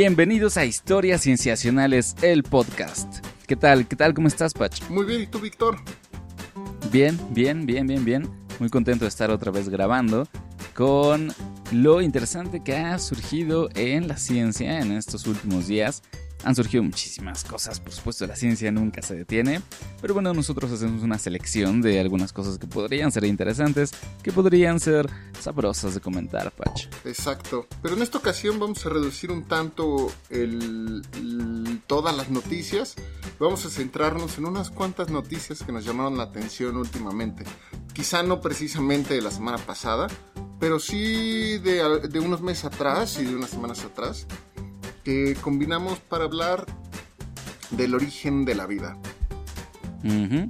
Bienvenidos a Historias Cienciacionales, el podcast. ¿Qué tal? ¿Qué tal? ¿Cómo estás, Pach? Muy bien, ¿y tú, Víctor? Bien, bien, bien, bien, bien. Muy contento de estar otra vez grabando con lo interesante que ha surgido en la ciencia en estos últimos días. Han surgido muchísimas cosas, por supuesto la ciencia nunca se detiene, pero bueno, nosotros hacemos una selección de algunas cosas que podrían ser interesantes, que podrían ser sabrosas de comentar, Patch. Exacto, pero en esta ocasión vamos a reducir un tanto todas las noticias, vamos a centrarnos en unas cuantas noticias que nos llamaron la atención últimamente. Quizá no precisamente de la semana pasada, pero sí de unos meses atrás y de unas semanas atrás que combinamos para hablar del origen de la vida.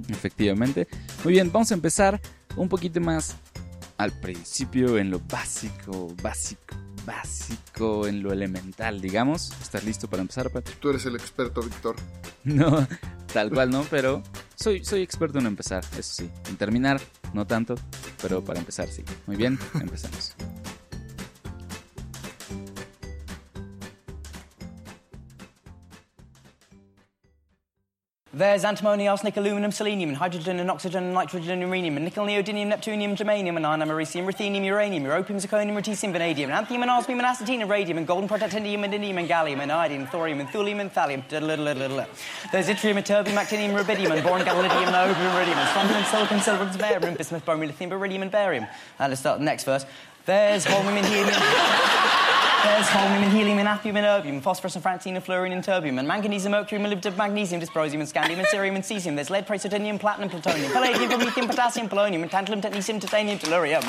efectivamente. Muy bien, vamos a empezar un poquito más al principio en lo básico, básico, básico, en lo elemental, digamos. ¿Estás listo para empezar, Pat? Tú eres el experto, Víctor. No, tal cual no, pero soy, soy experto en empezar, eso sí. En terminar, no tanto, pero para empezar sí. Muy bien, empezamos. There's antimony, arsenic, aluminum, selenium, and hydrogen and oxygen and nitrogen and uranium, and nickel, neodymium, neptunium, germanium, and iron, americium, ruthenium, uranium, europium, zirconium, lutetium, vanadium, and anthium, and osmium, and acetine, and radium, and golden protactinium, and indium, and gallium, and iodine, and thorium, and thulium, and thallium. There's yttrium, and terbium, actinium, rubidium, and boron, gadolinium, and iridium, and strontium, and silicon, silver, and barium, bismuth, bromine, lithium, beryllium, and barium. And let's start the next verse. There's holmium, and helium. There's holmium and helium and appium and erbium, phosphorus and francine and fluorine and terbium, and manganese and mercury, and molybdenum, magnesium, dysprosium and scandium and cerium and cesium. There's lead, praseodymium, platinum, plutonium, palladium, promethium, potassium, polonium, and tantalum, technetium, titanium, tellurium,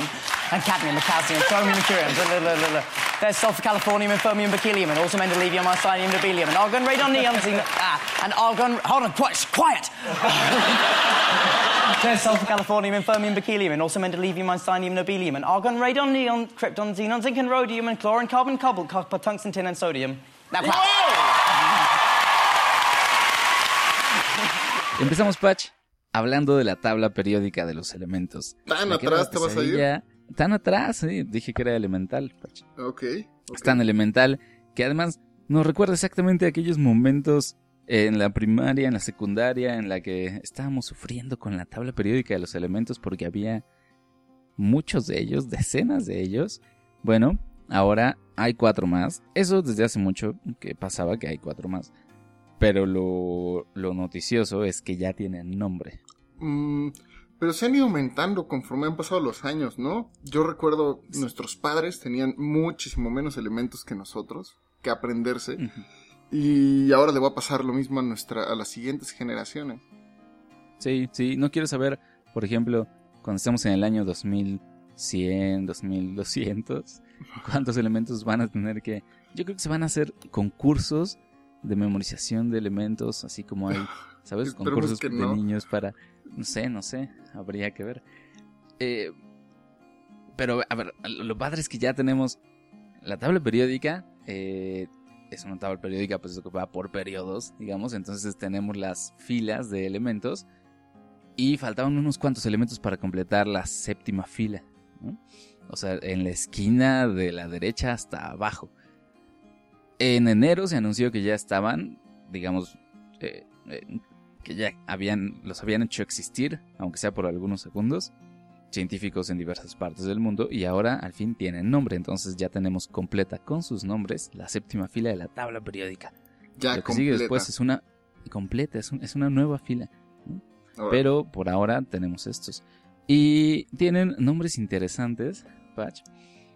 and cadmium, and calcium, chromium, and curium. There's sulfur, californium, and fermium, berkelium, and also mendelevium, arsenium, nobelium, and argon, radon, neon, ah, and argon. Hold on, quiet. There's sulfur, californium, and fermium, berkelium, and also mendelevium, einsteinium, nobelium, and argon, radon, neon, krypton, xenon, zinc, and rhodium, and chlorine, carbon, cobalt, copper, tungsten, tin, and sodium. Now, Empezamos, Patch, hablando de la tabla periódica de los elementos. ¿Tan atrás te vas a ir? Tan atrás, sí. Dije que era elemental, Patch. Ok. okay. Es tan elemental que además nos recuerda exactamente aquellos momentos en la primaria, en la secundaria, en la que estábamos sufriendo con la tabla periódica de los elementos porque había muchos de ellos, decenas de ellos. Bueno, ahora hay cuatro más. Eso desde hace mucho que pasaba que hay cuatro más. Pero lo, noticioso es que ya tienen nombre. Mm, pero se han ido aumentando conforme han pasado los años, ¿no? Yo recuerdo nuestros padres tenían muchísimo menos elementos que nosotros que aprenderse. Y ahora le va a pasar lo mismo a, nuestra, a las siguientes generaciones. Sí, sí, no quiero saber, por ejemplo, cuando estemos en el año 2100, 2200, cuántos elementos van a tener que... Yo creo que se van a hacer concursos de memorización de elementos, así como hay, ¿sabes? concursos de niños para... No sé, no sé, habría que ver. Eh, pero, a ver, lo padre es que ya tenemos la tabla periódica, eh, es una tabla periódica, pues que va por periodos, digamos. Entonces tenemos las filas de elementos. Y faltaban unos cuantos elementos para completar la séptima fila. O sea, en la esquina de la derecha hasta abajo. En enero se anunció que ya estaban, digamos, eh, eh, que ya habían, los habían hecho existir, aunque sea por algunos segundos científicos en diversas partes del mundo y ahora al fin tienen nombre, entonces ya tenemos completa con sus nombres la séptima fila de la tabla periódica. Ya Lo que sigue después es una completa, es, es una nueva fila. Pero por ahora tenemos estos. Y tienen nombres interesantes, Patch.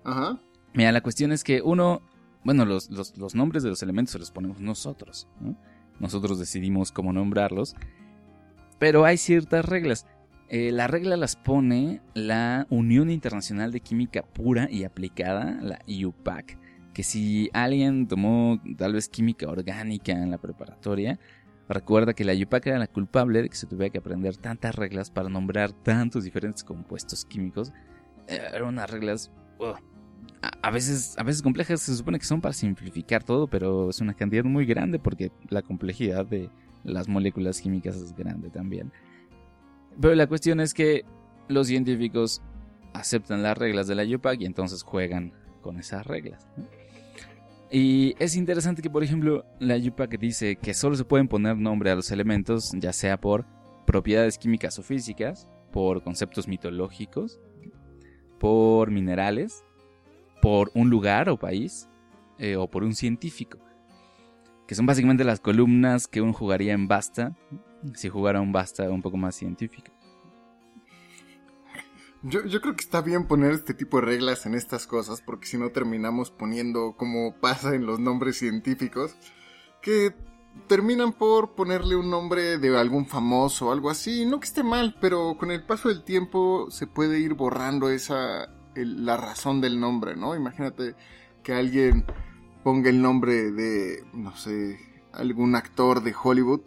Ajá. Mira, la cuestión es que uno, bueno, los, los, nombres de los elementos se los ponemos nosotros. Nosotros decidimos cómo nombrarlos. Pero hay ciertas reglas. Eh, la regla las pone la Unión Internacional de Química Pura y Aplicada, la IUPAC, que si alguien tomó tal vez química orgánica en la preparatoria, recuerda que la IUPAC era la culpable de que se tuviera que aprender tantas reglas para nombrar tantos diferentes compuestos químicos. Eh, eran unas reglas a, veces, a veces complejas, se supone que son para simplificar todo, pero es una cantidad muy grande porque la complejidad de las moléculas químicas es grande también. Pero la cuestión es que los científicos aceptan las reglas de la UPAC y entonces juegan con esas reglas. Y es interesante que, por ejemplo, la Yupac dice que solo se pueden poner nombre a los elementos, ya sea por propiedades químicas o físicas, por conceptos mitológicos, por minerales, por un lugar o país, eh, o por un científico. Que son básicamente las columnas que uno jugaría en Basta, si jugara un Basta un poco más científico. Yo, yo, creo que está bien poner este tipo de reglas en estas cosas, porque si no terminamos poniendo, como pasa en los nombres científicos, que terminan por ponerle un nombre de algún famoso o algo así. No que esté mal, pero con el paso del tiempo se puede ir borrando esa la razón del nombre, ¿no? Imagínate que alguien ponga el nombre de, no sé, algún actor de Hollywood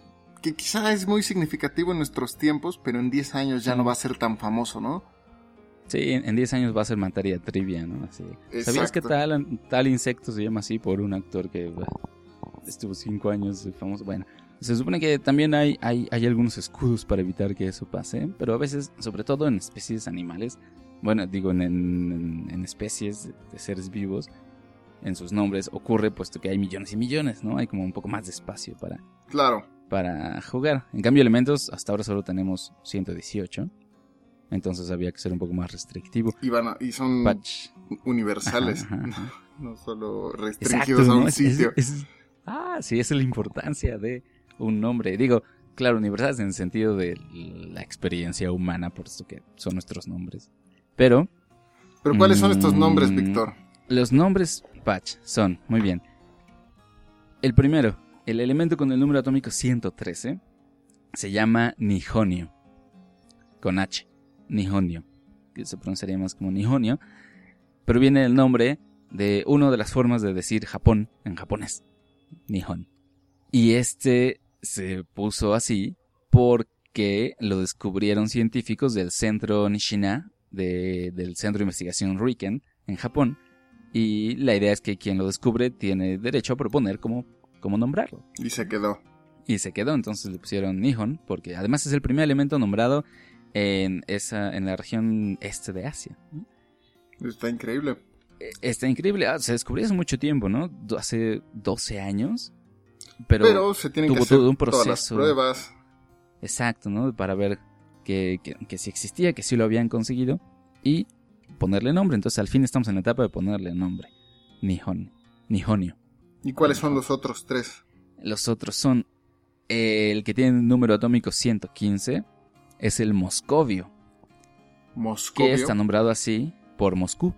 que quizá es muy significativo en nuestros tiempos, pero en 10 años ya no va a ser tan famoso, ¿no? Sí, en 10 años va a ser materia trivia, ¿no? Así. ¿Sabías que tal, tal insecto se llama así por un actor que estuvo 5 años famoso? Bueno, se supone que también hay, hay, hay, algunos escudos para evitar que eso pase, pero a veces, sobre todo en especies animales, bueno, digo en, en, especies de seres vivos, en sus nombres ocurre puesto que hay millones y millones, ¿no? Hay como un poco más de espacio para... Claro. Para jugar. En cambio, elementos, hasta ahora solo tenemos 118. Entonces había que ser un poco más restrictivo. Y, van y son universales. No solo restringidos a un sitio. ah, sí, esa es la importancia de un nombre. Digo, claro, universales en el sentido de la experiencia humana, por esto que son nuestros nombres. Pero... ¿Pero cuáles son estos nombres, mm, Víctor? Los nombres Patch son, muy bien. El primero, el elemento con el número atómico 113, se llama Nihonio. Con H. Nihonio. Que se pronunciaría más como Nihonio. Pero viene el nombre de una de las formas de decir Japón en japonés. Nihon. Y este se puso así porque lo descubrieron científicos del centro Nishina, del centro de investigación Riken, en Japón. Y la idea es que quien lo descubre tiene derecho a proponer cómo, cómo nombrarlo. Y se quedó. Y se quedó, entonces le pusieron Nihon, porque además es el primer elemento nombrado en, esa, en la región este de Asia. Está increíble. E, está increíble. Ah, se descubrió hace mucho tiempo, ¿no? Hace 12 años. Pero, se tienen tuvo que hacer todo un proceso. Todas las pruebas. Exacto, ¿no? Para ver que, que, que si existía, que sí lo habían conseguido. Y ponerle nombre. Entonces al fin estamos en la etapa de ponerle nombre. Nihon. Nihonio. ¿Y cuáles son los otros tres? Los otros son el que tiene el número atómico 115 es el Moscovio. Moscovio. Que está nombrado así por Moscú.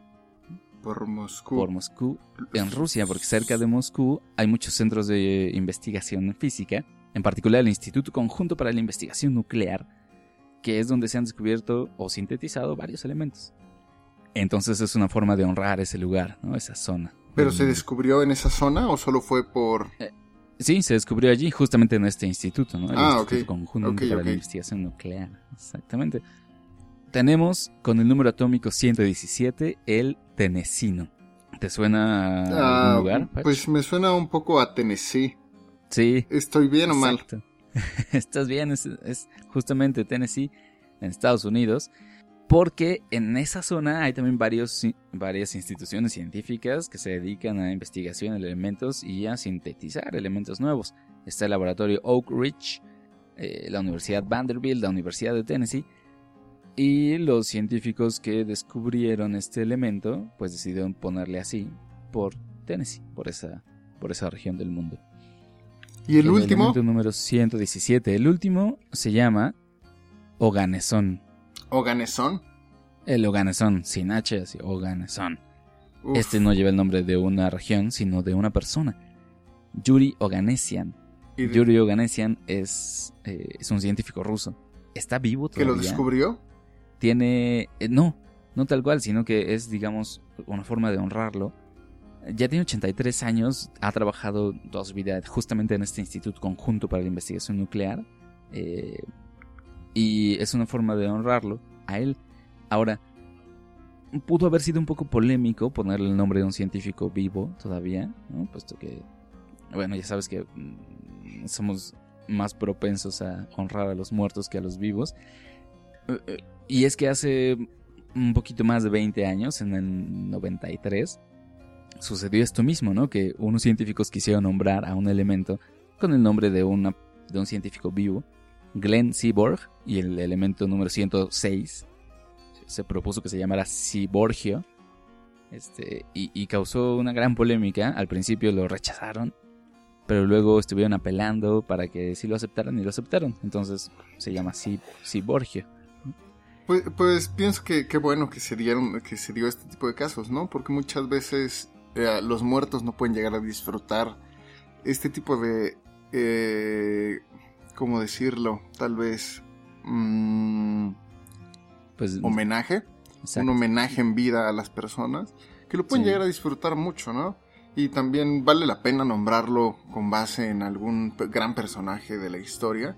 Por Moscú. Por Moscú, en Rusia, porque cerca de Moscú hay muchos centros de investigación física, en particular el Instituto Conjunto para la Investigación Nuclear, que es donde se han descubierto o sintetizado varios elementos. Entonces es una forma de honrar ese lugar, ¿no? Esa zona. ¿Pero se descubrió en esa zona o solo fue por...? Eh, sí, se descubrió allí, justamente en este instituto, ¿no? El ah, Instituto Conjunto para la Investigación Nuclear. Exactamente. Tenemos con el número atómico 117 el Tenecino. ¿Te suena a ah, lugar? Pues me suena un poco a Tennessee. Sí. ¿Estoy bien o mal? Estás bien, es, es justamente Tennessee, en Estados Unidos porque en esa zona hay también varios, varias instituciones científicas que se dedican a investigación de elementos y a sintetizar elementos nuevos. Está el laboratorio Oak Ridge, eh, la Universidad Vanderbilt, la Universidad de Tennessee, y los científicos que descubrieron este elemento, pues decidieron ponerle así por Tennessee, por esa, por esa región del mundo. ¿Y el, último? número 117. El último se llama Oganesón. ¿Oganesón? El Oganesón, sin H, así, Oganesón. Este no lleva el nombre de una región, sino de una persona. Yuri Oganesian. Yuri Oganesian es, eh, es un científico ruso. Está vivo todavía. ¿Que lo descubrió? Tiene... Eh, no, no tal cual, sino que es, digamos, una forma de honrarlo. Ya tiene 83 años, ha trabajado toda su vida justamente en este Instituto Conjunto para la Investigación Nuclear. Eh, y es una forma de honrarlo a él. Ahora, pudo haber sido un poco polémico ponerle el nombre de un científico vivo todavía, ¿no? Puesto que, bueno, ya sabes que mm, somos más propensos a honrar a los muertos que a los vivos. Eh, eh, y es que hace un poquito más de 20 años, en el 93, sucedió esto mismo, ¿no? Que unos científicos quisieron nombrar a un elemento con el nombre de, una, de un científico vivo, Glenn Seaborg, y el elemento número 106 se propuso que se llamara Cyborgio, este, y, causó una gran polémica. Al principio lo rechazaron, pero luego estuvieron apelando para que sí lo aceptaran y lo aceptaron. Entonces se llama Cyborgio. Pues, pues pienso que qué bueno que se, dieron, que se dio este tipo de casos, ¿no? Porque muchas veces eh, los muertos no pueden llegar a disfrutar este tipo de... Eh, ¿Cómo decirlo? Tal vez... Mm, pues, homenaje. Un homenaje en vida a las personas. Que lo pueden llegar a disfrutar mucho, ¿no? Y también vale la pena nombrarlo con base en algún gran personaje de la historia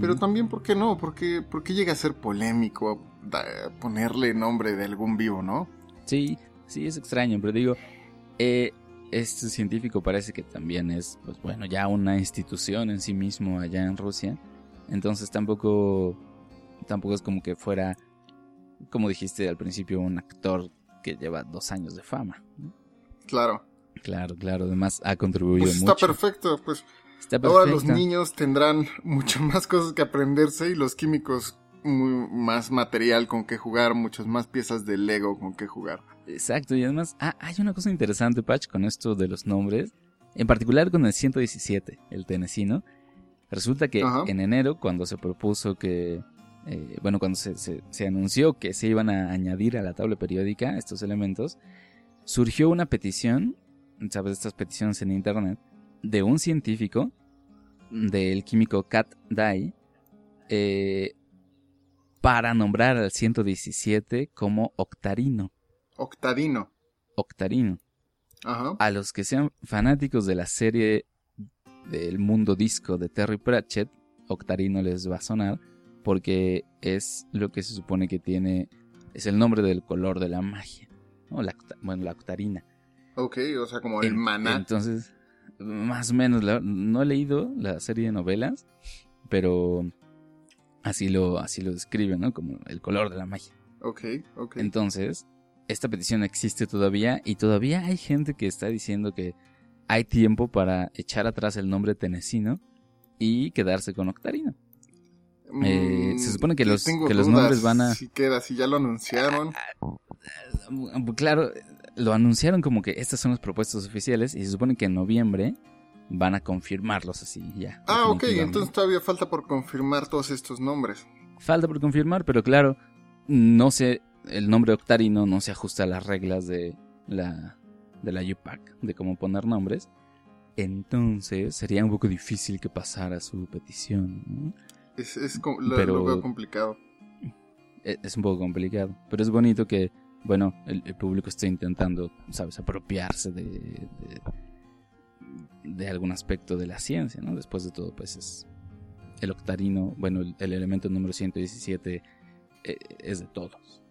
pero también, ¿por qué no? ¿Por qué, llega a ser polémico ponerle nombre de algún vivo, no? Sí, sí, es extraño, pero digo, eh, este científico parece que también es, pues bueno, ya una institución en sí mismo allá en Rusia. Entonces tampoco, tampoco es como que fuera, como dijiste al principio, un actor que lleva dos años de fama. Claro. Claro, claro. Además ha contribuido pues mucho. Está perfecto, pues Ahora los niños tendrán mucho más cosas que aprenderse y los químicos más material con que jugar, muchas más piezas de Lego con que jugar. Exacto, y además ah, hay una cosa interesante, Patch, con esto de los nombres, en particular con el 117, el tenesino. Resulta que en enero, cuando se propuso que, eh, bueno, cuando se, se anunció que se iban a añadir a la tabla periódica estos elementos, surgió una petición, ¿sabes? Estas peticiones en internet, de un científico, del químico Kat Dye, eh, para nombrar al 117 como octarino. Octarino. Octarino. Ajá. A los que sean fanáticos de la serie del mundo disco de Terry Pratchett, octarino les va a sonar porque es lo que se supone que tiene, es el nombre del color de la magia, la, bueno, la octarina. Ok, o sea, como el maná. Entonces, más o menos, no he leído la serie de novelas, pero así lo, así lo describe, ¿no? Como el color de la magia. Ok, ok. Entonces, esta petición existe todavía y todavía hay gente que está diciendo que hay tiempo para echar atrás el nombre tenesino y quedarse con Octarino. Eh, se mm, supone que los, que los nombres van a... Si queda, si ya lo anunciaron. Claro, lo anunciaron como que estas son las propuestas oficiales y se supone que en noviembre van a confirmarlos así ya. Ah, ok, entonces todavía falta por confirmar todos estos nombres. Falta por confirmar, pero claro, no sé, el nombre Octarino no se ajusta a las reglas de la, de la UPAC, de cómo poner nombres. Entonces sería un poco difícil que pasara su petición. Es, lo, complicado. E, es un poco complicado, pero es bonito que bueno, el, público está intentando, ¿sabes?, apropiarse de, de, algún aspecto de la ciencia, ¿no? Después de todo, pues es el octarino, bueno, el, elemento número 117 eh, es de todos.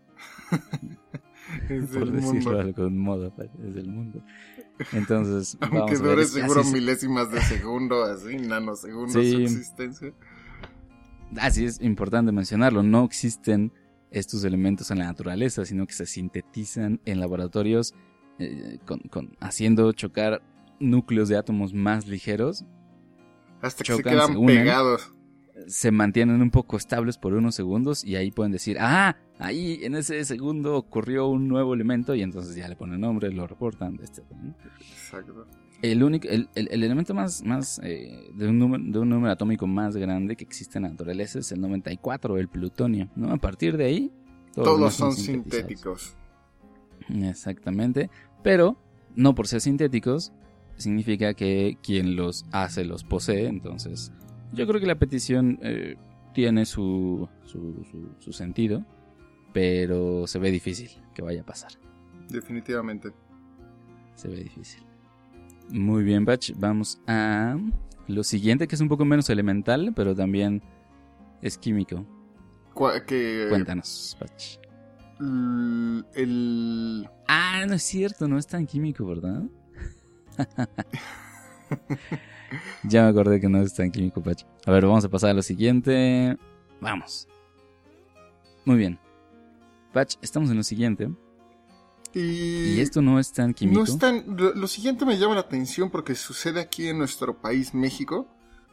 es Por decirlo de algún modo, es del mundo. Entonces, aunque dure seguro milésimas de segundo, así, nanosegundos de su existencia. Así es importante mencionarlo, no existen estos elementos en la naturaleza, sino que se sintetizan en laboratorios eh, con, haciendo chocar núcleos de átomos más ligeros. Hasta que se quedan pegados. Se mantienen un poco estables por unos segundos y ahí pueden decir, ah, ahí en ese segundo ocurrió un nuevo elemento y entonces ya le ponen nombre, lo reportan, etc. Exacto. El, único, el, elemento más, más eh, de, un número, de un número atómico más grande que existe en la naturaleza es el 94, el plutonio. ¿no? A partir de ahí, todos, son, sintéticos. Exactamente. Pero, no por ser sintéticos, significa que quien los hace los posee. Entonces, yo creo que la petición eh, tiene su, su, su sentido, pero se ve difícil que vaya a pasar. Definitivamente. Se ve difícil. Muy bien, Batch. Vamos a lo siguiente, que es un poco menos elemental, pero también es químico. Cuéntanos, Batch. El... Ah, no es cierto, no es tan químico, ¿verdad? ya me acordé que no es tan químico, Patch. A ver, vamos a pasar a lo siguiente. Vamos. Muy bien. Patch, estamos en lo siguiente. Y, Y esto no es tan químico. no es tan- lo, lo siguiente me llama la atención porque sucede aquí en nuestro país, México,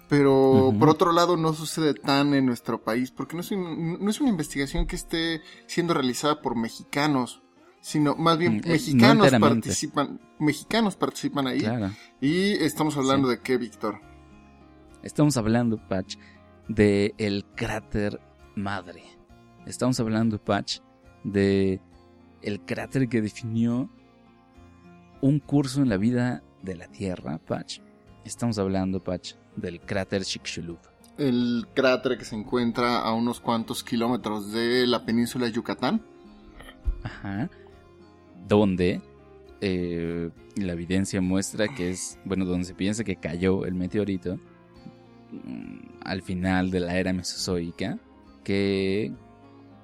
pero por otro lado no sucede tan en nuestro país porque no es, un- no es una investigación que esté siendo realizada por mexicanos, sino más bien Mm, eh, no mexicanos enteramente. participan, mexicanos participan ahí Claro. y estamos hablando de qué, Víctor. Estamos hablando, Patch, de el cráter madre. Estamos hablando, Patch, de el cráter que definió un curso en la vida de la Tierra, Patch. Estamos hablando, Patch, del cráter Chicxulub. El cráter que se encuentra a unos cuantos kilómetros de la península de Yucatán. Ajá. Donde eh, la evidencia muestra que es, bueno, donde se piensa que cayó el meteorito mm, al final de la era mesozoica, que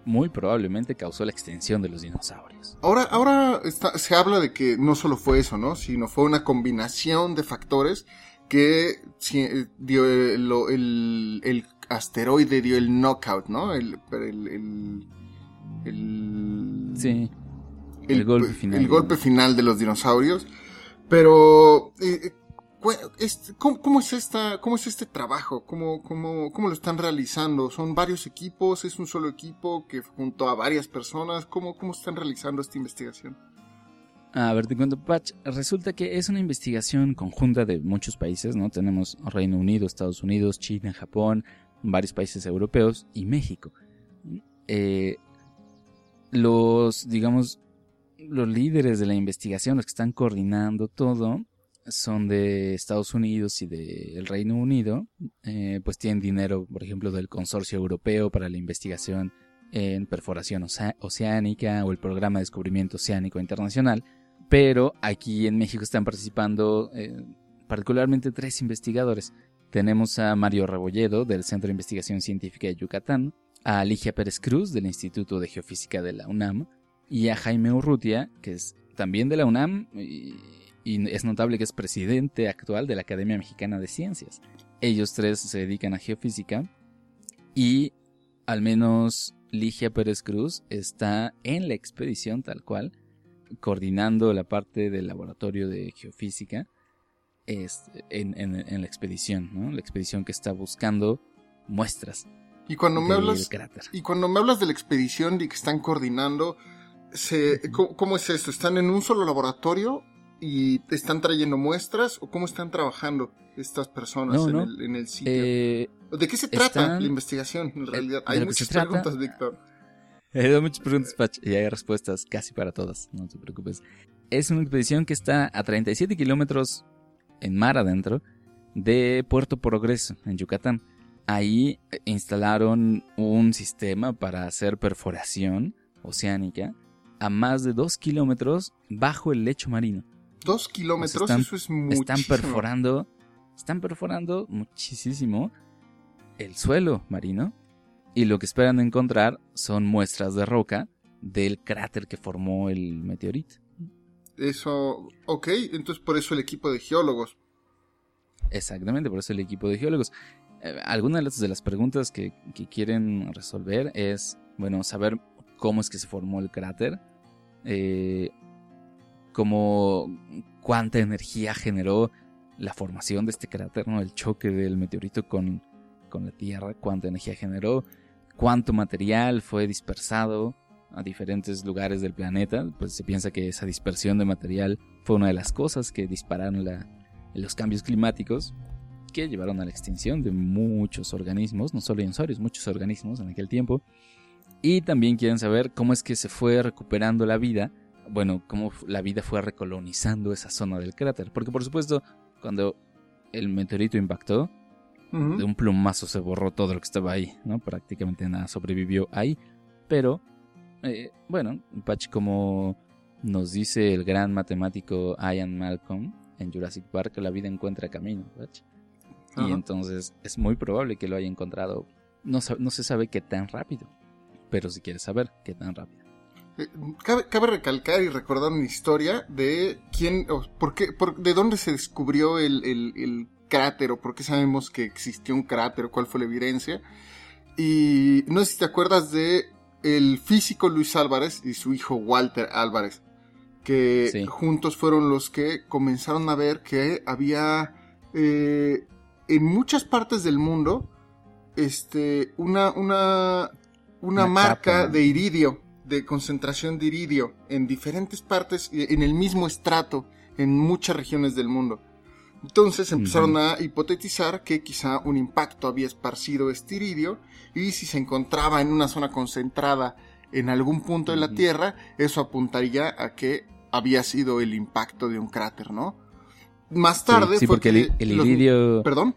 muy probablemente causó la extinción de los dinosaurios. Ahora, ahora está- se habla de que no solo fue eso, ¿no? Sino fue una combinación de factores que eh, dio el, el- el asteroide dio el knockout, ¿no? El, el, el- Sí, el golpe final. el golpe final de los dinosaurios. Pero, eh, eh, cu- este- ¿cómo, cómo es esta, cómo es este trabajo? ¿Cómo, cómo, ¿Cómo lo están realizando? ¿Son varios equipos? ¿Es un solo equipo que junto a varias personas? ¿Cómo, cómo están realizando esta investigación? A ver, te cuento, Patch. Resulta que es una investigación conjunta de muchos países, ¿no? Tenemos Reino Unido, Estados Unidos, China, Japón, varios países europeos y México. Eh, los, digamos, los líderes de la investigación, los que están coordinando todo, son de Estados Unidos y del Reino Unido. Eh, pues tienen dinero, por ejemplo, del Consorcio Europeo para la investigación en perforación oce- oceánica o el Programa de Descubrimiento Oceánico Internacional. Pero aquí en México están participando eh, particularmente tres investigadores. Tenemos a Mario Rebolledo del Centro de Investigación Científica de Yucatán, a Ligia Pérez Cruz del Instituto de Geofísica de la UNAM y a Jaime Urrutia, que es también de la UNAM y, y es notable que es presidente actual de la Academia Mexicana de Ciencias. Ellos tres se dedican a geofísica y al menos Ligia Pérez Cruz está en la expedición tal cual, coordinando la parte del laboratorio de geofísica es, en, en- en la expedición, ¿no? La expedición que está buscando muestras Y cuando me hablas, y cuando me hablas de la expedición y que están coordinando, se, ¿cómo, cómo es esto? ¿Están en un solo laboratorio y están trayendo muestras o cómo están trabajando estas personas No, en, no. El, en el sitio? Eh, ¿De qué se trata la investigación en realidad? Hay muchas trata- preguntas, Víctor. Dado muchas preguntas, Patch, y hay respuestas casi para todas, no te preocupes. Es una expedición que está a 37 kilómetros en mar adentro de Puerto Progreso, en Yucatán. Ahí eh, instalaron un sistema para hacer perforación oceánica a más de 2 kilómetros bajo el lecho marino. Dos kilómetros, están- eso es muchísimo. Están perforando, están perforando muchísimo el suelo marino y lo que esperan encontrar son muestras de roca del cráter que formó el meteorito. Eso, ok, entonces por eso el equipo de geólogos. Exactamente, por eso el equipo de geólogos. Eh, algunas de las- preguntas que, que quieren resolver es, bueno, saber cómo es que se formó el cráter, eh, cómo, cuánta energía generó la formación de este cráter, ¿no? el choque del meteorito con, con la Tierra, cuánta energía generó, cuánto material fue dispersado a diferentes lugares del planeta, pues se piensa que esa dispersión de material fue una de las cosas que dispararon la, los cambios climáticos que llevaron a la extinción de muchos organismos, no solo dinosaurios, muchos organismos en aquel tiempo. Y también quieren saber cómo es que se fue recuperando la vida, bueno, cómo la vida fue recolonizando esa zona del cráter. Porque por supuesto, cuando el meteorito impactó, de un plumazo se borró todo lo que estaba ahí, ¿no? Prácticamente nada sobrevivió ahí. Pero, eh, bueno, Patch, como nos dice el gran matemático Ian Malcolm en Jurassic Park, la vida encuentra camino, Patch. Y entonces es muy probable que lo haya encontrado. No, no se sabe qué tan rápido, pero si quieres saber qué tan rápido. Eh, Cabe, cabe recalcar y recordar una historia de quién, o por qué, por- de dónde se descubrió el, el- el cráter o por qué sabemos que existió un cráter o cuál fue la evidencia. Y no sé si te acuerdas de el físico Luis Álvarez y su hijo Walter Álvarez. que Sí. juntos fueron los que comenzaron a ver que había eh, en muchas partes del mundo este, una, una, una, Una marca capa, ¿no? de iridio, de concentración de iridio en diferentes partes, en el mismo estrato, en muchas regiones del mundo. Entonces empezaron a hipotetizar que quizá un impacto había esparcido este iridio y si se encontraba en una zona concentrada en algún punto de la. Tierra, eso apuntaría a que había sido el impacto de un cráter, ¿no? Más tarde sí, sí, fue porque que el, el los- iridio... Perdón.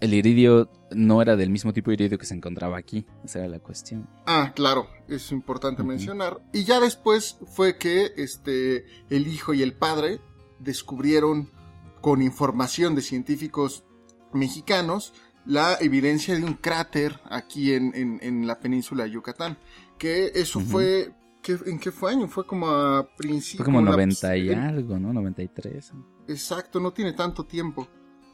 El iridio no era del mismo tipo de iridio que se encontraba aquí. Esa era la cuestión. Ah, claro, es importante mencionar. Y ya después fue que este el hijo y el padre descubrieron con información de científicos mexicanos la evidencia de un cráter aquí en, en- en la península de Yucatán. Que eso Ujú. fue. ¿qué- ¿En qué fue año? Fue como a principios. Fue como 90 y algo, ¿no? 93. Exacto, no tiene tanto tiempo.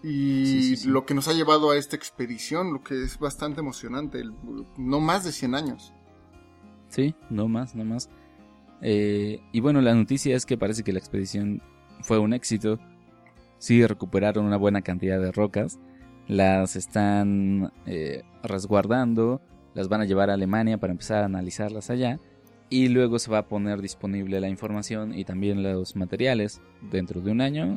Y Sí, sí, sí. lo que nos ha llevado a esta expedición, lo que es bastante emocionante, el- no más de 100 años. Sí, no más, no más. Eh, y bueno, la noticia es que parece que la expedición fue un éxito. Sí, recuperaron una buena cantidad de rocas. Las están eh, resguardando. Las van a llevar a Alemania para empezar a analizarlas allá. Y luego se va a poner disponible la información y también los materiales dentro de un año.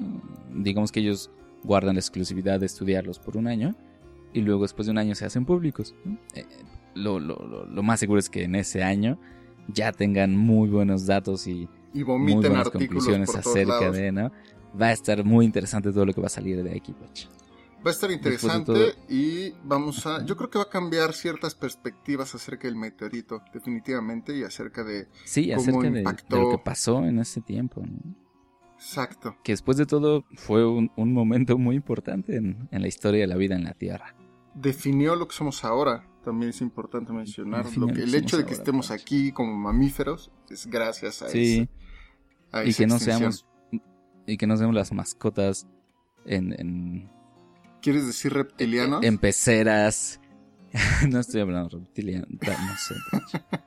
Digamos que ellos guardan la exclusividad de estudiarlos por un año. Y luego después de un año se hacen públicos. Eh, lo, lo- lo- más seguro es que en ese año ya tengan muy buenos datos y Y muy buenas conclusiones por todos acerca lados. de, ¿no? Va a estar muy interesante todo lo que va a salir de aquí, Pach. Va a estar de interesante todo- y vamos a... Yo creo que va a cambiar ciertas perspectivas acerca del meteorito, definitivamente, y acerca de... Sí, cómo acerca de, de lo que pasó en ese tiempo, ¿no? Exacto. Que después de todo fue un, un momento muy importante en, en la historia de la vida en la Tierra. Definió lo que somos ahora. También es importante mencionar. Definió Lo que, lo el hecho de que ahora, estemos aquí como mamíferos es gracias a, Sí, a y esa que no seamos y que no seamos las mascotas en, en, ¿Quieres decir reptilianos? en peceras. no estoy hablando de reptiliano, no sé.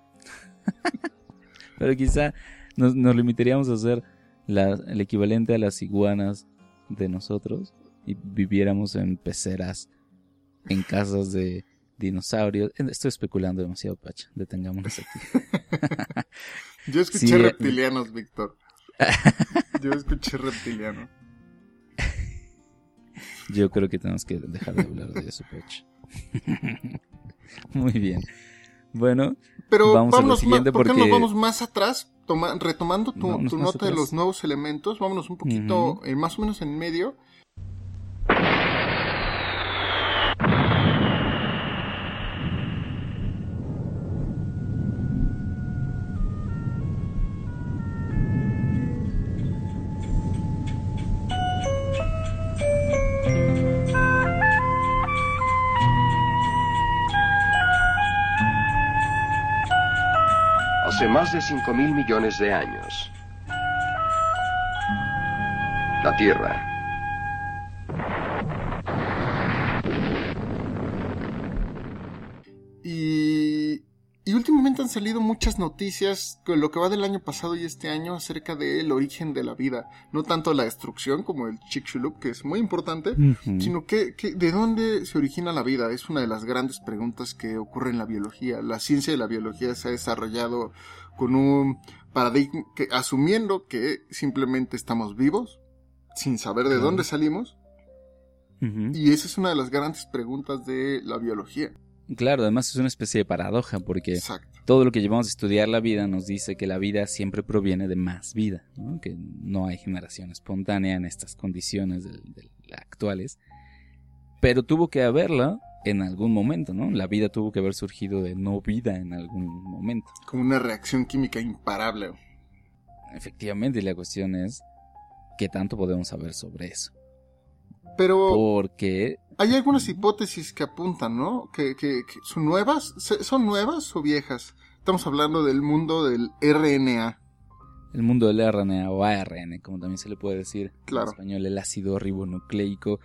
Pero quizá nos, nos limitaríamos a hacer la- el equivalente a las iguanas de nosotros y viviéramos en peceras, en casas de dinosaurios. Estoy especulando demasiado, Pacha. Detengámonos aquí. Yo escuché Sí, eh, reptilianos, Víctor. Yo escuché reptiliano. Yo creo que tenemos que dejar de hablar de eso, Pacha. Muy bien. Bueno, Pero Vamos a lo vámonos siguiente más, ¿por qué porque- nos vamos más atrás? Toma- retomando tu, nota de los nuevos elementos, vámonos un poquito, eh, más o menos en medio. Más de 5 mil millones de años. La Tierra. Últimamente han salido muchas noticias con lo que va del año pasado y este año acerca del origen de la vida. No tanto la destrucción como el Chicxulub, que es muy importante, sino que, que de dónde se origina la vida. Es una de las grandes preguntas que ocurre en la biología. La ciencia de la biología se ha desarrollado con un paradigma que asumiendo que simplemente estamos vivos, sin saber de dónde salimos, y esa es una de las grandes preguntas de la biología. Claro, además es una especie de paradoja porque Exacto. todo lo que llevamos a estudiar la vida nos dice que la vida siempre proviene de más vida, ¿no? que no hay generación espontánea en estas condiciones actuales, pero tuvo que haberla en algún momento, ¿no? La vida tuvo que haber surgido de no vida en algún momento. Como una reacción química imparable. Efectivamente, y la cuestión es qué tanto podemos saber sobre eso. Pero Porque hay algunas hipótesis que apuntan, ¿no? Que, que- que son nuevas. ¿Son nuevas o viejas? Estamos hablando del mundo del RNA. el mundo del RNA o ARN, como también se le puede decir Claro. en español, el ácido ribonucleico.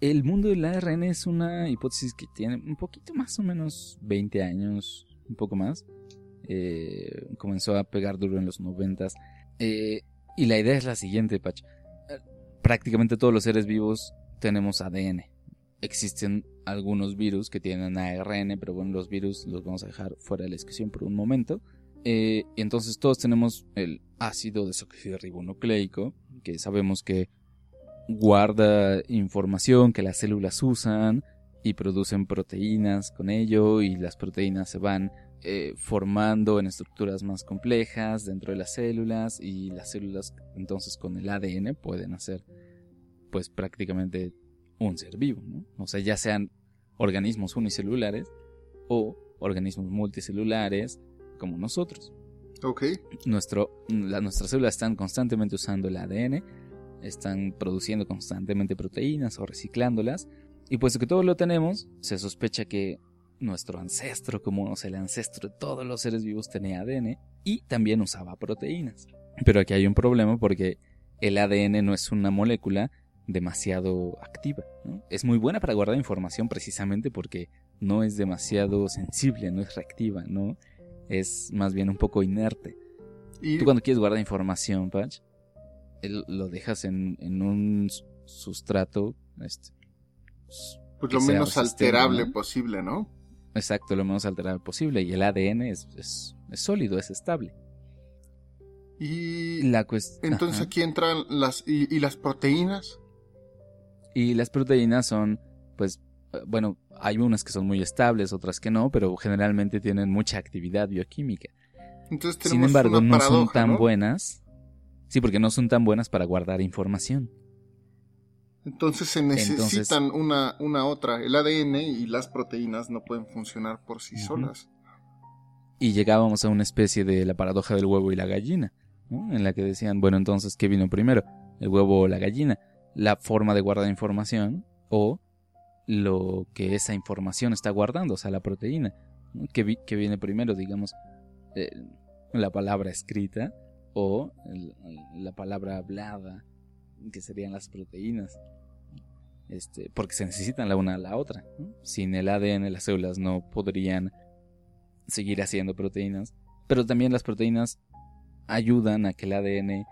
El mundo del ARN es una hipótesis que tiene un poquito más o menos 20 años, un poco más. Eh, comenzó a pegar duro en los 90 Eh, y la idea es la siguiente, Pach. Eh, Prácticamente todos los seres vivos tenemos ADN. Existen algunos virus que tienen ARN, pero bueno, los virus los vamos a dejar fuera de la discusión por un momento. Eh, entonces todos tenemos el ácido desoxirribonucleico, que sabemos que guarda información que las células usan y producen proteínas con ello y las proteínas se van eh, formando en estructuras más complejas dentro de las células y las células entonces con el ADN pueden hacer pues prácticamente un ser vivo, ¿no? O sea, ya sean organismos unicelulares o organismos multicelulares como nosotros. Ok. Nuestro, la- nuestras células están constantemente usando el ADN, están produciendo constantemente proteínas o reciclándolas, y puesto que todo lo tenemos, se sospecha que nuestro ancestro, como el ancestro de todos los seres vivos, tenía ADN y también usaba proteínas. Pero aquí hay un problema porque el ADN no es una molécula demasiado activa. ¿no? Es muy buena para guardar información precisamente porque no es demasiado sensible, no es reactiva, no es más bien un poco inerte. Y Tú cuando quieres guardar información, Patch, lo dejas en, en un sustrato, este, pues lo menos alterable ¿no? posible, ¿no? exacto, lo menos alterable posible. Y el ADN es, es- es sólido, es estable. Y La entonces ajá. aquí entran las y, y las proteínas. Y las proteínas son, pues, eh, bueno, hay unas que son muy estables, otras que no, pero generalmente tienen mucha actividad bioquímica. Entonces Sin embargo, una no son tan ¿no? buenas. Sí, porque no son tan buenas para guardar información. Entonces se necesitan una, una otra. El ADN y las proteínas no pueden funcionar por sí solas. Y llegábamos a una especie de la paradoja del huevo y la gallina, ¿no? en la que decían, bueno, entonces, ¿qué vino primero? ¿El huevo o la gallina? ¿La forma de guardar información o lo que esa información está guardando, o sea, la proteína? ¿no? ¿Qué, vi- qué viene primero, digamos, eh, la palabra escrita o la palabra hablada, que serían las proteínas? Este, porque se necesitan la una a la otra. Sin el ADN las células no podrían seguir haciendo proteínas, pero también las proteínas ayudan a que el ADN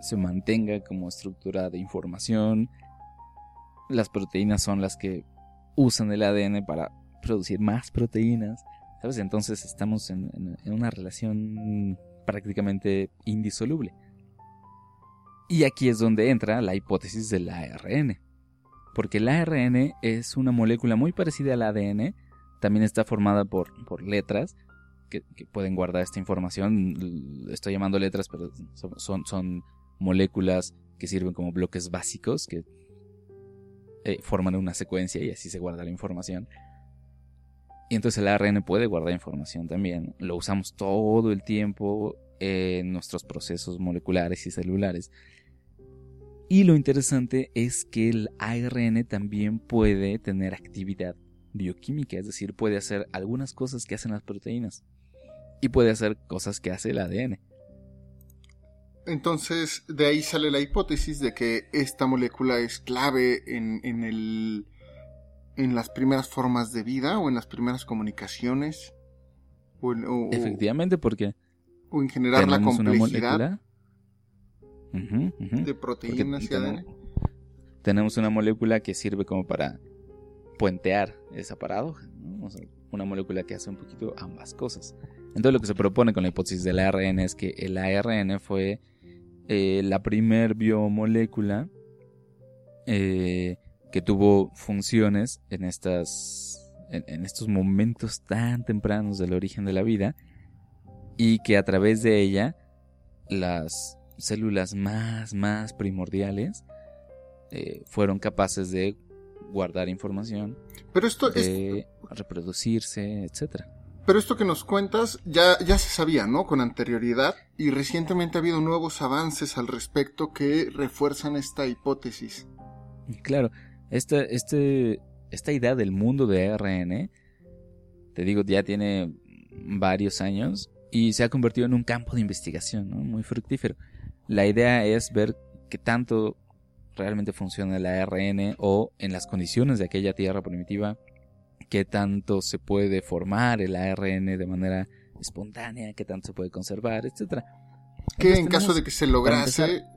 se mantenga como estructura de información. Las proteínas son las que usan el ADN para producir más proteínas, ¿sabes? Entonces estamos en, una relación prácticamente indisoluble. Y aquí es donde entra la hipótesis del ARN. Porque el ARN es una molécula muy parecida al ADN, también está formada por, por letras que, pueden guardar esta información. Estoy llamando letras, pero son, son, son moléculas que sirven como bloques básicos que eh, forman una secuencia y así se guarda la información. Y entonces el ARN puede guardar información también. Lo usamos todo el tiempo en nuestros procesos moleculares y celulares. Y lo interesante es que el ARN también puede tener actividad bioquímica, es decir, puede hacer algunas cosas que hacen las proteínas y puede hacer cosas que hace el ADN. Entonces, de ahí sale la hipótesis de que esta molécula es clave en, en, el, en las primeras formas de vida o en las primeras comunicaciones o en, o- Efectivamente, porque o en generar la complejidad de Porque proteínas y ADN. tenemos una molécula que sirve como para puentear esa paradoja. ¿no? O sea, una molécula que hace un poquito ambas cosas. Entonces lo que se propone con la hipótesis del ARN es que el ARN fue eh, la primer biomolécula eh, que tuvo funciones en estas en, en estos momentos tan tempranos del origen de la vida y que a través de ella las células más más primordiales eh, fueron capaces de guardar información, Pero esto, es, de reproducirse, etcétera. Pero esto que nos cuentas ya, ya se sabía, ¿no? Con anterioridad y recientemente ha habido nuevos avances al respecto que refuerzan esta hipótesis. Claro, esta, este, esta idea del mundo de ARN, te digo, ya tiene varios años y se ha convertido en un campo de investigación ¿no? muy fructífero. La idea es ver qué tanto realmente funciona el ARN o en las condiciones de aquella tierra primitiva, qué tanto se puede formar el ARN de manera espontánea, qué tanto se puede conservar, etcétera. Que en caso de que se lograse, empezar-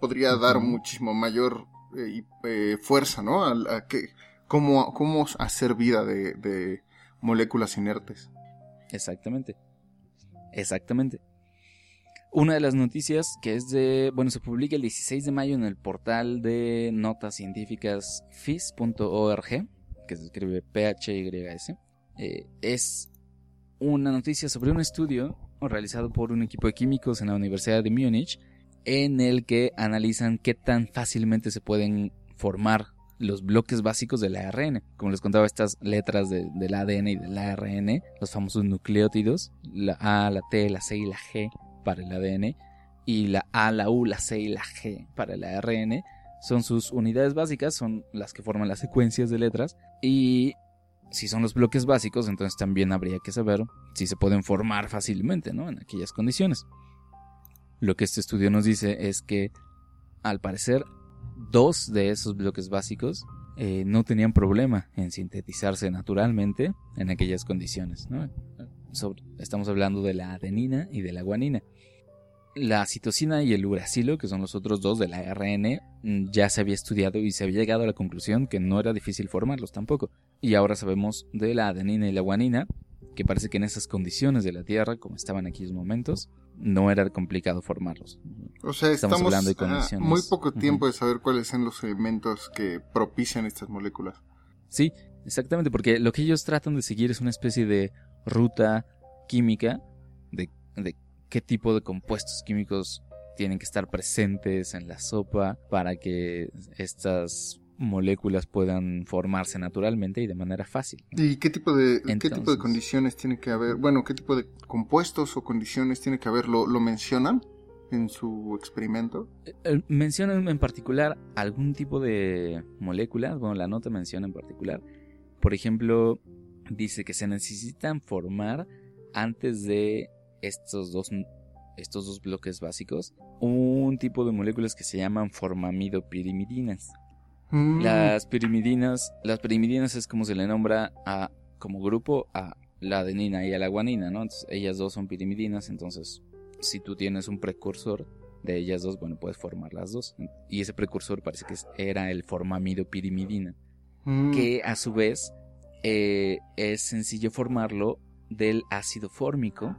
podría dar muchísimo mayor eh, eh, fuerza, ¿no? A, a que, cómo, cómo hacer vida de, de moléculas inertes. Exactamente. Exactamente. Una de las noticias que es de, bueno, se publica el 16 de mayo en el portal de notas científicas fis.org, que se escribe PHYS, eh, es una noticia sobre un estudio realizado por un equipo de químicos en la Universidad de Múnich, en el que analizan qué tan fácilmente se pueden formar los bloques básicos del ARN. Como les contaba, estas letras de- del ADN y del ARN, los famosos nucleótidos, la A, la T, la C y la G para el ADN, y la A, la U, la C y la G para el ARN, son sus unidades básicas, son las que forman las secuencias de letras, y si son los bloques básicos, entonces también habría que saber si se pueden formar fácilmente, ¿no? En aquellas condiciones. Lo que este estudio nos dice es que, al parecer, dos de esos bloques básicos eh, no tenían problema en sintetizarse naturalmente en aquellas condiciones. ¿no? Estamos hablando de la adenina y de la guanina. La citosina y el uracilo, que son los otros dos del ARN, mm, ya se había estudiado y se había llegado a la conclusión que no era difícil formarlos tampoco. Y ahora sabemos de la adenina y la guanina, que parece que en esas condiciones de la Tierra, como estaban en aquellos momentos, no era complicado formarlos. O sea, Estamos estamos, hablando de condiciones. muy poco tiempo de saber cuáles son los elementos que propician estas moléculas. Sí, exactamente, porque lo que ellos tratan de seguir es una especie de ruta química de, de qué tipo de compuestos químicos tienen que estar presentes en la sopa para que estas moléculas puedan formarse naturalmente y de manera fácil. ¿Y qué tipo de qué tipo de condiciones tiene que haber? Bueno, ¿qué tipo de compuestos o condiciones tiene que haber? ¿Lo, lo mencionan en su experimento? Eh, Mencionan en particular algún tipo de moléculas, bueno, la nota menciona en particular. Por ejemplo, dice que se necesitan formar antes de estos dos, estos dos bloques básicos un tipo de moléculas que se llaman formamidopirimidinas. Mm, Las pirimidinas, las pirimidinas es como se le nombra a como grupo a la adenina y a la guanina, ¿no? Entonces, ellas dos son pirimidinas, entonces si tú tienes un precursor de ellas dos, bueno, puedes formar las dos. Y ese precursor parece que era el formamidopirimidina, mm, que a su vez eh, es sencillo formarlo del ácido fórmico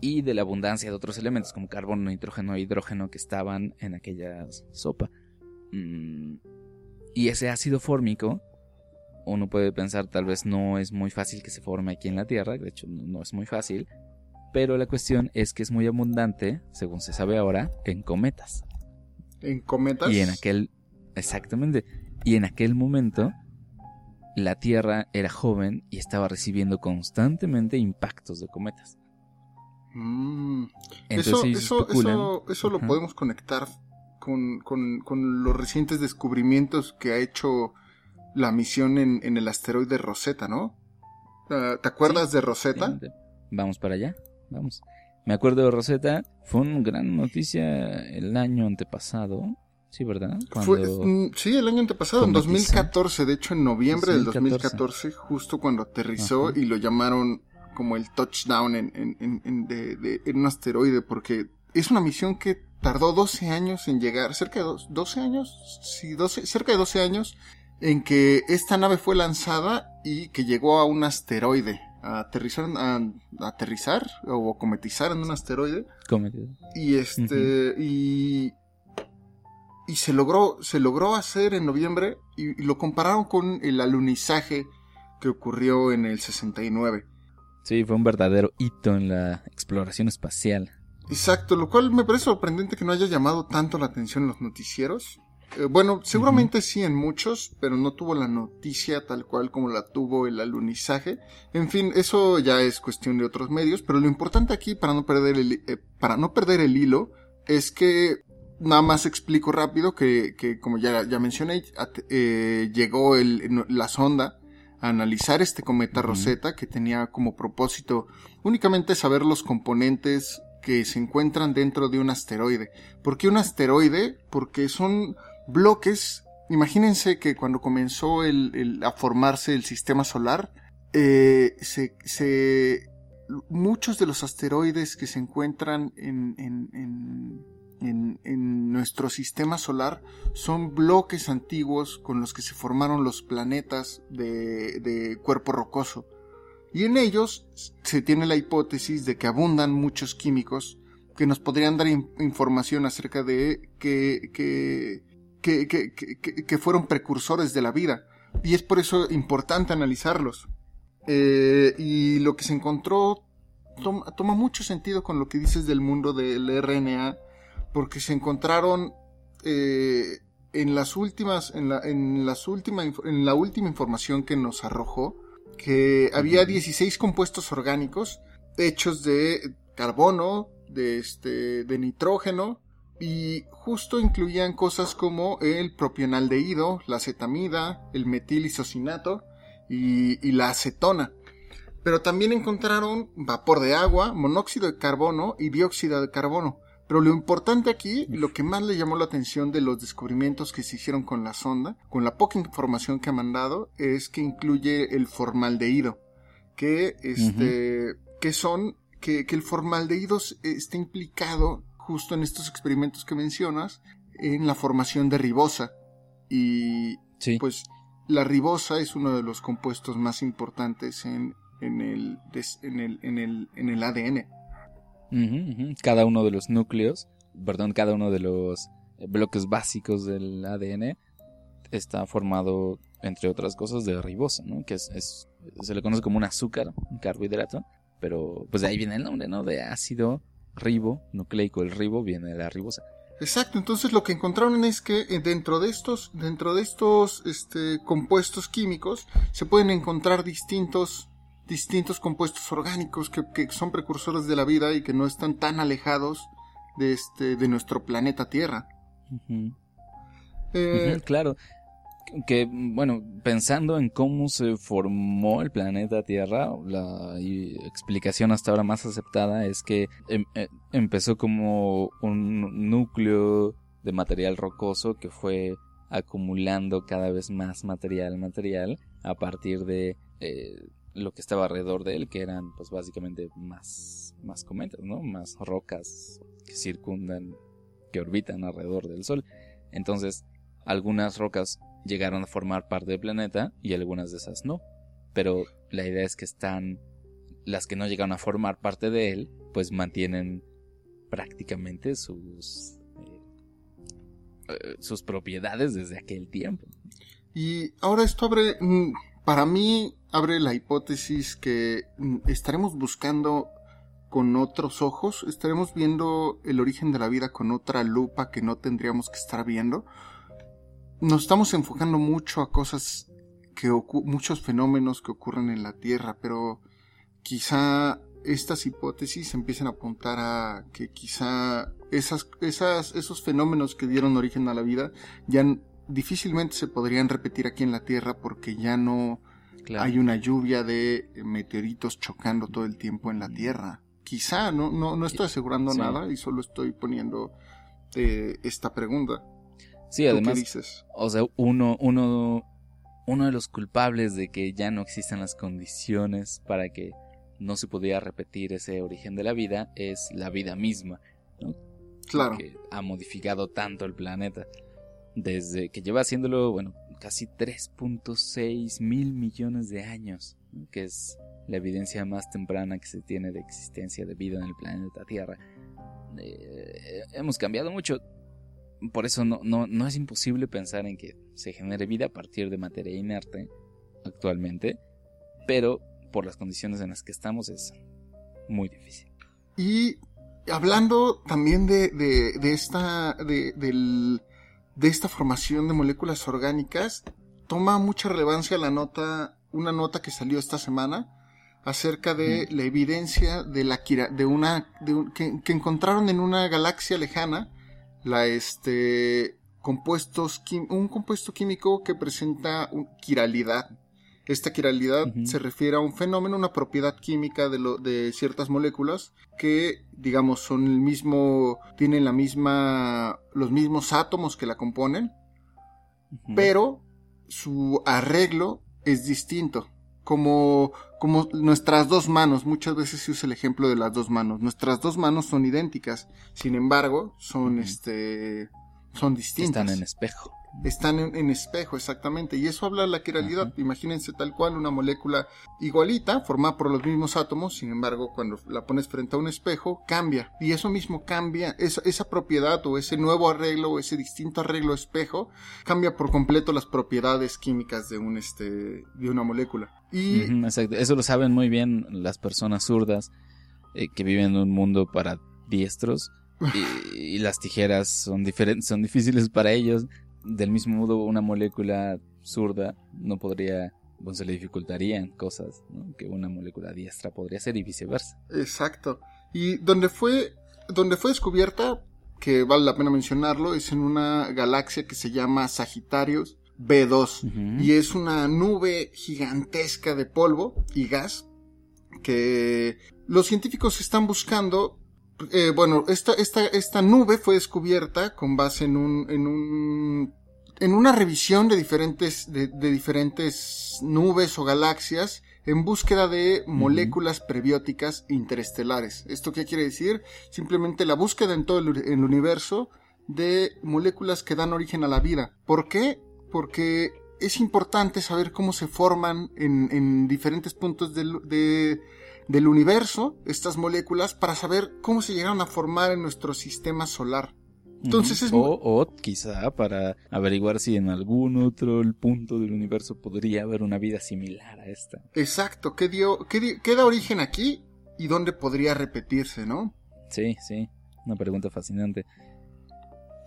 y de la abundancia de otros elementos como carbono, nitrógeno e hidrógeno que estaban en aquella sopa. Mm, y ese ácido fórmico, uno puede pensar tal vez no es muy fácil que se forme aquí en la Tierra, de hecho no no es muy fácil, pero la cuestión es que es muy abundante, según se sabe ahora, en cometas. ¿En cometas? Y en aquel, exactamente, y en aquel momento la Tierra era joven y estaba recibiendo constantemente impactos de cometas. Mm, Entonces eso, eso, eso, eso lo podemos conectar con, con- con los recientes descubrimientos que ha hecho la misión en, en el asteroide Rosetta, ¿no? Ah, ¿Te acuerdas de Rosetta? Vamos para allá, vamos. Me acuerdo de Rosetta, fue una gran noticia el año antepasado, sí, ¿verdad? Fue- mm, sí, el año antepasado, en cometiza. 2014, de hecho en noviembre del 2014. 2014, justo cuando aterrizó Ajá. y lo llamaron como el touchdown en, en- en- en- de, de- en un asteroide, porque es una misión que tardó 12 años en llegar, cerca de dos- 12 años, sí, 12, cerca de 12 años, en que esta nave fue lanzada y que llegó a un asteroide, a aterrizar, a, a aterrizar o cometizar en un asteroide. cometido. Y este, y, y se logró, se logró hacer en noviembre y, y lo compararon con el alunizaje que ocurrió en el 69. Sí, fue un verdadero hito en la exploración espacial. Exacto, lo cual me parece sorprendente que no haya llamado tanto la atención en los noticieros. Eh, bueno, seguramente sí en muchos, pero no tuvo la noticia tal cual como la tuvo el alunizaje. En fin, eso ya es cuestión de otros medios, pero lo importante aquí para no perder el, eh, para no perder el hilo es que nada más explico rápido que, que como ya, ya mencioné, at- eh, llegó el, la sonda a analizar este cometa. Rosetta que tenía como propósito únicamente saber los componentes que se encuentran dentro de un asteroide. ¿Por qué un asteroide? Porque son bloques. Imagínense que cuando comenzó el- el- a formarse el sistema solar, eh, se, se muchos de los asteroides que se encuentran en, en, en, en, nuestro sistema solar son bloques antiguos con los que se formaron los planetas de, cuerpo rocoso. Y en ellos se tiene la hipótesis de que abundan muchos químicos que nos podrían dar información acerca de que, que, que, que, fueron precursores de la vida. Y es por eso importante analizarlos. Eh, y lo que se encontró toma, mucho sentido con lo que dices del mundo del RNA, porque se encontraron eh, en las últimas, en la, en las última, en la última información que nos arrojó, que había 16 compuestos orgánicos hechos de carbono, de este, de nitrógeno, y justo incluían cosas como el propionaldehído, la acetamida, el metilisocinato y, y la acetona. Pero también encontraron vapor de agua, monóxido de carbono y dióxido de carbono. Pero lo importante aquí, lo que más le llamó la atención de los descubrimientos que se hicieron con la sonda, con la poca información que ha mandado, es que incluye el formaldehído, que este, que son, que, que el formaldehído está implicado justo en estos experimentos que mencionas, en la formación de ribosa. Y pues la ribosa es uno de los compuestos más importantes en, en, el, en, el, en, el, en el ADN. Cada uno de los núcleos, perdón, cada uno de los bloques básicos del ADN está formado, entre otras cosas, de ribosa, ¿no? Que es, se le conoce como un azúcar, un carbohidrato, pero pues de ahí viene el nombre, ¿no? De ácido ribo nucleico, el ribo viene de la ribosa. Exacto, entonces lo que encontraron es que eh, dentro de estos, dentro de estos este, compuestos químicos se pueden encontrar distintos distintos compuestos orgánicos que, son precursores de la vida y que no están tan alejados de este de nuestro planeta Tierra. Eh, claro, que bueno, pensando en cómo se formó el planeta Tierra, la explicación hasta ahora más aceptada es que em, eh, empezó como un núcleo de material rocoso que fue acumulando cada vez más material, material a partir de eh, lo que estaba alrededor de él, que eran pues básicamente más, más cometas, ¿no? Más rocas que circundan, que orbitan alrededor del Sol. Entonces, algunas rocas llegaron a formar parte del planeta y algunas de esas no. Pero la idea es que están, las que no llegaron a formar parte de él, pues mantienen prácticamente sus, eh, sus propiedades desde aquel tiempo. Y ahora esto abre, para mí, abre la hipótesis que mm, estaremos buscando con otros ojos, estaremos viendo el origen de la vida con otra lupa que no tendríamos que estar viendo. Nos estamos enfocando mucho a cosas que muchos fenómenos que ocurren en la Tierra, pero quizá estas hipótesis empiecen a apuntar a que quizá esas, esos fenómenos que dieron origen a la vida ya difícilmente se podrían repetir aquí en la Tierra porque ya no hay una lluvia de meteoritos chocando todo el tiempo en la Tierra. Quizá, no, no, no estoy asegurando nada y solo estoy poniendo eh, esta pregunta. Sí, además, o sea, uno, uno, uno de los culpables de que ya no existan las condiciones para que no se pudiera repetir ese origen de la vida es la vida misma, ¿no? Claro. Que ha modificado tanto el planeta desde que lleva haciéndolo, bueno, casi 3.6 mil millones de años, que es la evidencia más temprana que se tiene de existencia de vida en el planeta Tierra. Eh, hemos cambiado mucho, por eso no, no, no es imposible pensar en que se genere vida a partir de materia inerte actualmente, pero por las condiciones en las que estamos es muy difícil. Y hablando también de, de, de esta, de, del, de esta formación de moléculas orgánicas, toma mucha relevancia la nota, una nota que salió esta semana acerca de la evidencia de la de una de que, encontraron en una galaxia lejana la este compuestos un compuesto químico que presenta un, quiralidad esta quiralidad se refiere a un fenómeno, una propiedad química de, lo, de ciertas moléculas que, digamos, son el mismo, tienen la misma, los mismos átomos que la componen, pero su arreglo es distinto. como, como nuestras dos manos. Muchas veces se usa el ejemplo de las dos manos. Nuestras dos manos son idénticas. Sin embargo, son, este, son distintas. Están en espejo. Están en, en espejo, exactamente. Y eso habla de la quiralidad. Imagínense tal cual una molécula igualita, formada por los mismos átomos. Sin embargo, cuando la pones frente a un espejo, cambia. Y eso mismo cambia. Esa, esa propiedad o ese nuevo arreglo o ese distinto arreglo espejo cambia por completo las propiedades químicas de un, este, de una molécula. Y exacto. Eso lo saben muy bien las personas zurdas eh, que viven en un mundo para diestros y, y las tijeras son diferentes, son difíciles para ellos. Del mismo modo, una molécula zurda no podría, bueno, se le dificultarían cosas ¿no? que una molécula diestra podría hacer y viceversa. Exacto. Y donde fue, donde fue descubierta, que vale la pena mencionarlo, es en una galaxia que se llama Sagitarius B2. Ujú. Y es una nube gigantesca de polvo y gas que los científicos están buscando. Eh, bueno, esta, esta, esta nube fue descubierta con base en un, en un, en una revisión de diferentes, de, de diferentes nubes o galaxias en búsqueda de moléculas prebióticas interestelares. ¿Esto qué quiere decir? Simplemente la búsqueda en todo el, uni- el universo de moléculas que dan origen a la vida. ¿Por qué? Porque es importante saber cómo se forman en, en diferentes puntos de- del universo estas moléculas para saber cómo se llegaron a formar en nuestro sistema solar. Entonces es o, o quizá para averiguar si en algún otro punto del universo podría haber una vida similar a esta. exacto, ¿qué, dio, qué, di- qué da origen aquí y dónde podría repetirse, ¿no? Sí, sí, una pregunta fascinante.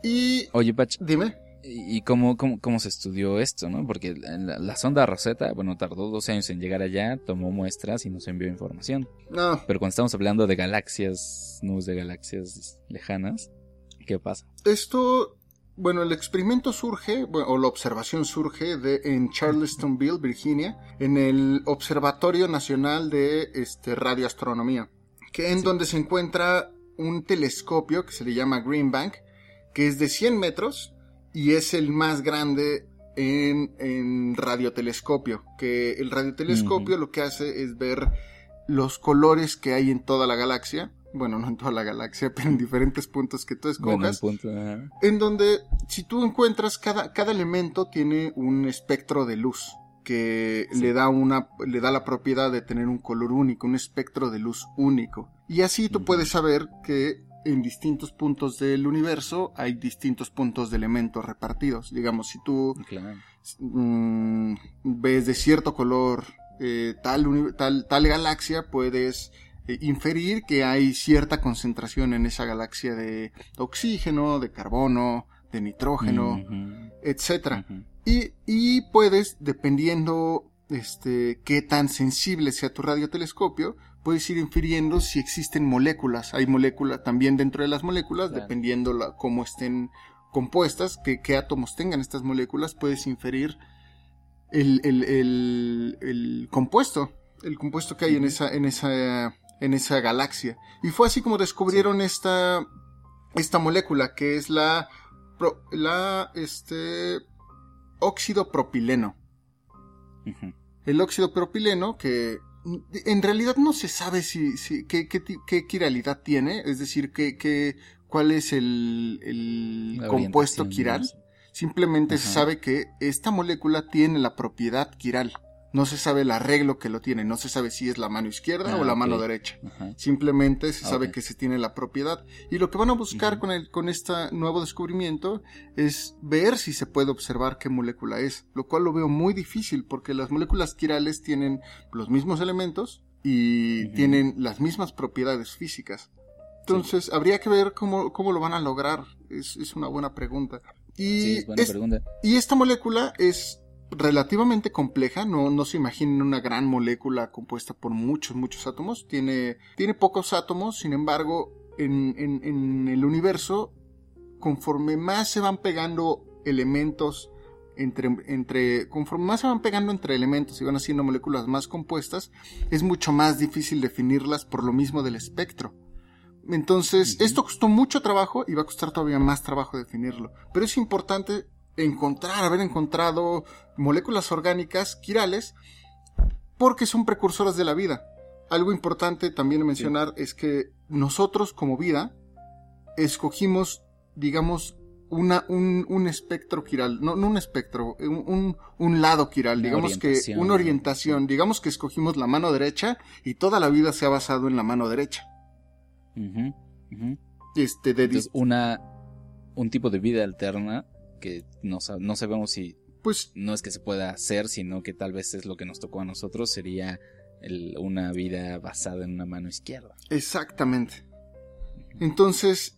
Y Oye, Pach, dime, ¿y cómo, cómo, cómo se estudió esto, no? Porque la, la sonda Rosetta, bueno, tardó 12 años en llegar allá, tomó muestras y nos envió información. no, Pero cuando estamos hablando de galaxias, nubes de galaxias lejanas, ¿qué pasa? Esto, bueno, el experimento surge, bueno, o la observación surge de, en Charlestonville, Virginia, en el Observatorio Nacional de este, Radioastronomía, que en donde se encuentra un telescopio que se le llama Green Bank, que es de 100 metros y es el más grande en, en radiotelescopio, que el radiotelescopio lo que hace es ver los colores que hay en toda la galaxia, bueno, no en toda la galaxia, pero en diferentes puntos que tú Bueno, punto, ajá. en donde si tú encuentras cada, cada elemento tiene un espectro de luz que Sí. le da una le da la propiedad de tener un color único, un espectro de luz único. Y así tú puedes saber que en distintos puntos del universo hay distintos puntos de elementos repartidos. Digamos, si tú Claro. mm, ves de cierto color eh, tal, tal, tal galaxia, puedes eh, inferir que hay cierta concentración en esa galaxia de oxígeno, de carbono, de nitrógeno, Ujú, etcétera. Y, y puedes, dependiendo este, qué tan sensible sea tu radiotelescopio, puedes ir infiriendo si existen moléculas. Hay moléculas también dentro de las moléculas, Claro. dependiendo la, cómo estén compuestas, que, qué átomos tengan estas moléculas, puedes inferir el, el, el, el compuesto, el compuesto que hay en esa, en esa, en esa galaxia. Y fue así como descubrieron esta, esta molécula, que es la, pro- la, este, óxido propileno. El óxido propileno que en realidad no se sabe si, si qué, qué, qué quiralidad tiene, es decir, qué, qué, cuál es el, el compuesto quiral. Simplemente se sabe que esta molécula tiene la propiedad quiral. No se sabe el arreglo que lo tiene, no se sabe si es la mano izquierda Ah, o la mano derecha. Simplemente se Ah, sabe que se tiene la propiedad. Y lo que van a buscar con, el, con este nuevo descubrimiento es ver si se puede observar qué molécula es. Lo cual lo veo muy difícil porque las moléculas quirales tienen los mismos elementos y tienen las mismas propiedades físicas. Entonces, habría que ver cómo, cómo lo van a lograr. Es, es una buena pregunta. Y, Sí, es buena es- pregunta. y esta molécula es relativamente compleja, no, no se imaginen una gran molécula compuesta por muchos, muchos átomos. Tiene, tiene pocos átomos, sin embargo, en, en- en el universo, conforme más se van pegando elementos entre, entre, conforme más se van pegando entre elementos y van haciendo moléculas más compuestas, es mucho más difícil definirlas por lo mismo del espectro. Entonces, esto costó mucho trabajo y va a costar todavía más trabajo definirlo. Pero es importante encontrar, haber encontrado moléculas orgánicas quirales porque son precursoras de la vida. Algo importante también mencionar es que nosotros como vida escogimos, digamos, una, un, un espectro quiral, no, no un espectro, un, un, un lado quiral, digamos que una orientación, digamos que escogimos la mano derecha y toda la vida se ha basado en la mano derecha. Este, de, Entonces, una, un tipo de vida alterna que no, no sabemos si pues no es que se pueda hacer, sino que tal vez es lo que nos tocó a nosotros, sería el- una vida basada en una mano izquierda. Exactamente. Entonces,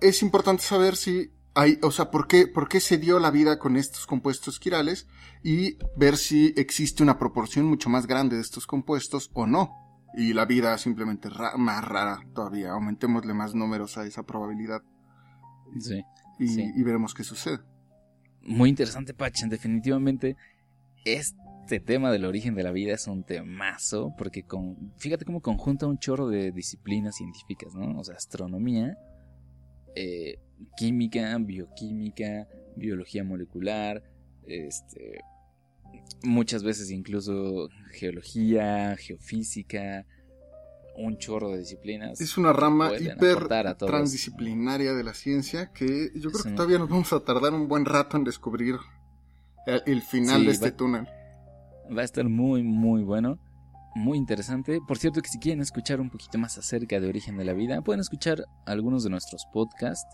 es importante saber si hay, o sea, por qué, por qué se dio la vida con estos compuestos quirales y ver si existe una proporción mucho más grande de estos compuestos o no. Y la vida simplemente ra- más rara todavía. Aumentémosle más números a esa probabilidad Sí. y, Sí. y veremos qué sucede. Muy interesante, Pachen. Definitivamente, este tema del origen de la vida es un temazo, porque con, fíjate cómo conjunta un chorro de disciplinas científicas, ¿no? O sea, astronomía, eh, química, bioquímica, biología molecular, este, muchas veces incluso geología, geofísica, un chorro de disciplinas. Es una rama hiper transdisciplinaria de la ciencia que yo creo que todavía nos vamos a tardar un buen rato en descubrir el, el final Sí, de este va- túnel. Va a estar muy, muy bueno. Muy interesante. Por cierto, que si quieren escuchar un poquito más acerca de Origen de la Vida, pueden escuchar algunos de nuestros podcasts.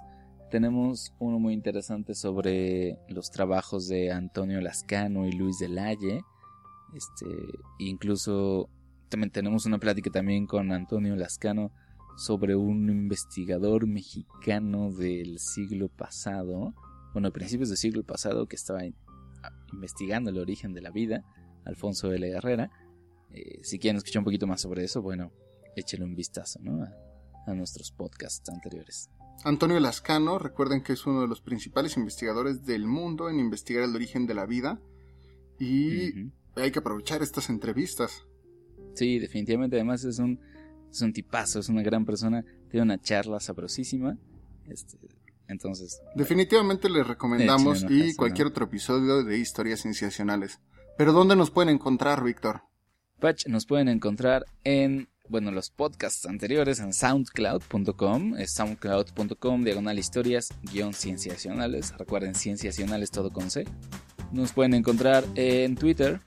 Tenemos uno muy interesante sobre los trabajos de Antonio Lascano y Luis Delalle. Este, incluso también tenemos una plática también con Antonio Lascano sobre un investigador mexicano del siglo pasado, bueno, principios del siglo pasado, que estaba in- a- investigando el origen de la vida, Alfonso L. Herrera. Eh, si quieren escuchar un poquito más sobre eso, bueno, échenle un vistazo ¿no? a, a nuestros podcasts anteriores. Antonio Lascano, recuerden que es uno de los principales investigadores del mundo en investigar el origen de la vida y hay que aprovechar estas entrevistas. Sí, definitivamente, además es un, es un tipazo, es una gran persona, tiene una charla sabrosísima. Este, entonces, Definitivamente les recomendamos y cualquier ¿no? otro episodio de historias sensacionales. Pero ¿dónde nos pueden encontrar, Víctor? Patch nos pueden encontrar en, bueno, los podcasts anteriores en soundcloud.com, es soundcloud.com, diagonal historias, guion cienciacionales, recuerden cienciacionales todo con C. Nos pueden encontrar en Twitter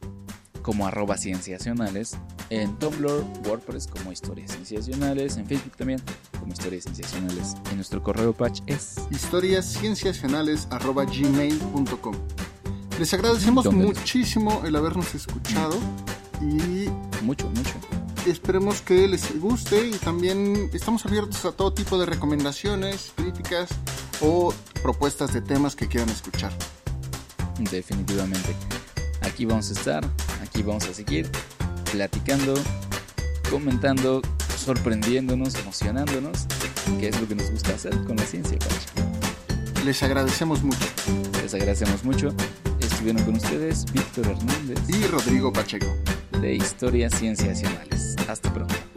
como arroba cienciacionales, en Tumblr, WordPress como historias cienciacionales, en Facebook también como historias cienciacionales. Y nuestro correo patch es historiascienciacionales.gmail.com Les agradecemos muchísimo el habernos escuchado y mucho, mucho. esperemos que les guste y también estamos abiertos a todo tipo de recomendaciones, críticas o propuestas de temas que quieran escuchar. Definitivamente. Aquí vamos a estar, aquí vamos a seguir platicando, comentando, sorprendiéndonos, emocionándonos, que es lo que nos gusta hacer con la ciencia, Pachi. Les agradecemos mucho. Les agradecemos mucho. Estuvieron con ustedes Víctor Hernández Y Rodrigo Pacheco. de Historias Cienciacionales. Hasta pronto.